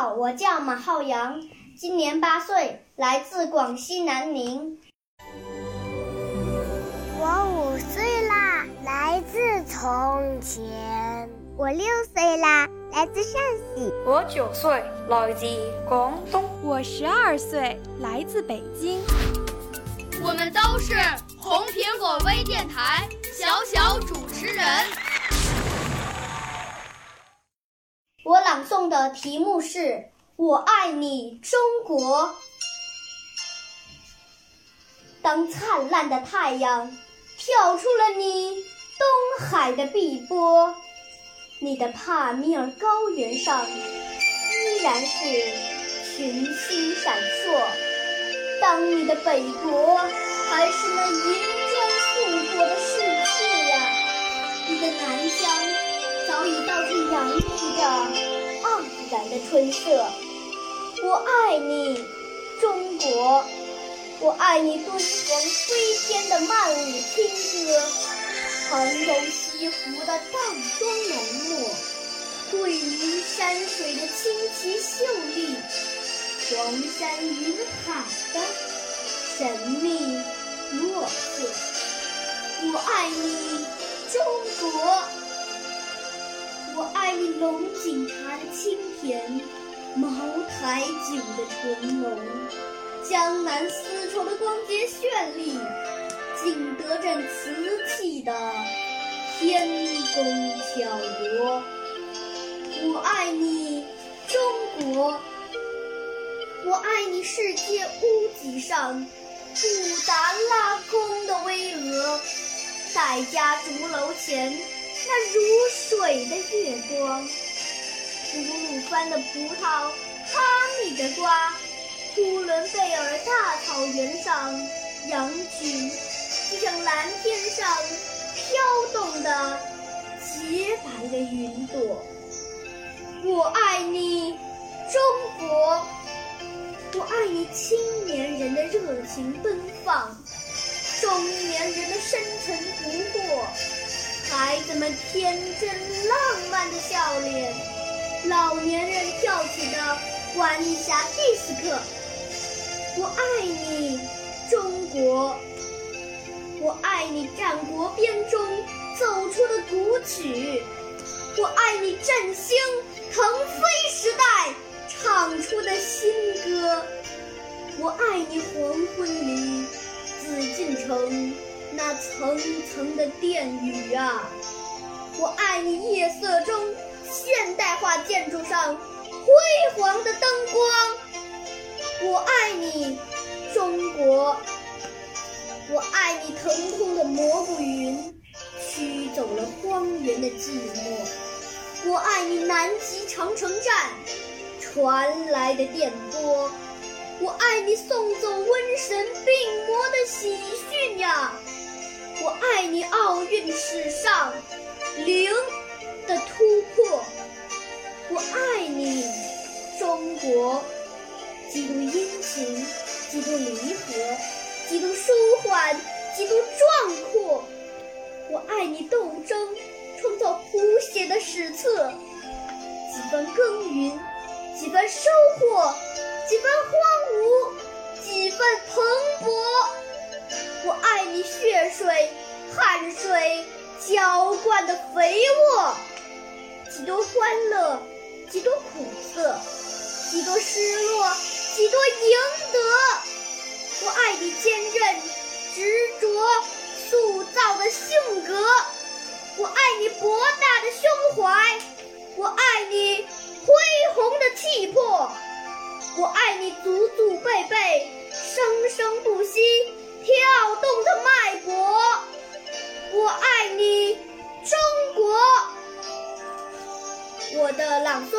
好，我叫马浩洋，今年八岁，来自广西南宁。我五岁啦，来自从前。我六岁啦，来自陕西。我九岁，来自广东。我十二岁，来自北京。我们都是红苹果微电台小小主持人。我朗诵的题目是《我爱你中国》。当灿烂的太阳跳出了你东海的碧波，你的帕米尔高原上依然是群星闪烁。当你的北国还是那银装素裹的春色。我爱你，中国！我爱你，敦煌飞天的曼舞清歌，杭州西湖的淡妆浓墨，桂林山水的清奇秀丽，黄山云海的神秘莫测。我爱你，中国！龙井茶的清甜，茅台酒的醇浓，江南丝绸的光洁绚丽，景德镇瓷器的天工巧夺。我爱你，中国！我爱你，世界屋脊上布达拉宫的巍峨，戴家竹楼前。那如水的月光，吐鲁番的葡萄，哈密的瓜，呼伦贝尔大草原上，羊群就像蓝天上飘动的洁白的云朵。我爱你，中国！我爱你青年人的热情奔放，中年人的深沉不惑。孩子们天真浪漫的笑脸，老年人跳起的晚霞迪斯科。我爱你，中国！我爱你战国编钟走出的古曲，我爱你振兴腾飞时代唱出的新歌，我爱你黄昏里紫禁城。那层层的殿宇啊，我爱你！夜色中现代化建筑上辉煌的灯光，我爱你，中国！我爱你！腾空的蘑菇云驱走了荒原的寂寞，我爱你！南极长城站传来的电波，我爱你！送走瘟神病魔的喜讯呀！我爱你，奥运史上零的突破。我爱你，中国，几度殷勤，几度离合，几度舒缓，几度壮阔。我爱你，斗争创造谱写的史册，几番耕耘，几番收获，几番荒芜，几番蓬勃。我爱你，血水、汗水浇灌的肥沃，几多欢乐，几多苦涩，几多失落，几多赢得。我爱你，坚韧、执着塑造、的性格，我爱你博大的胸怀，我爱你恢宏的气魄，我爱你祖祖辈辈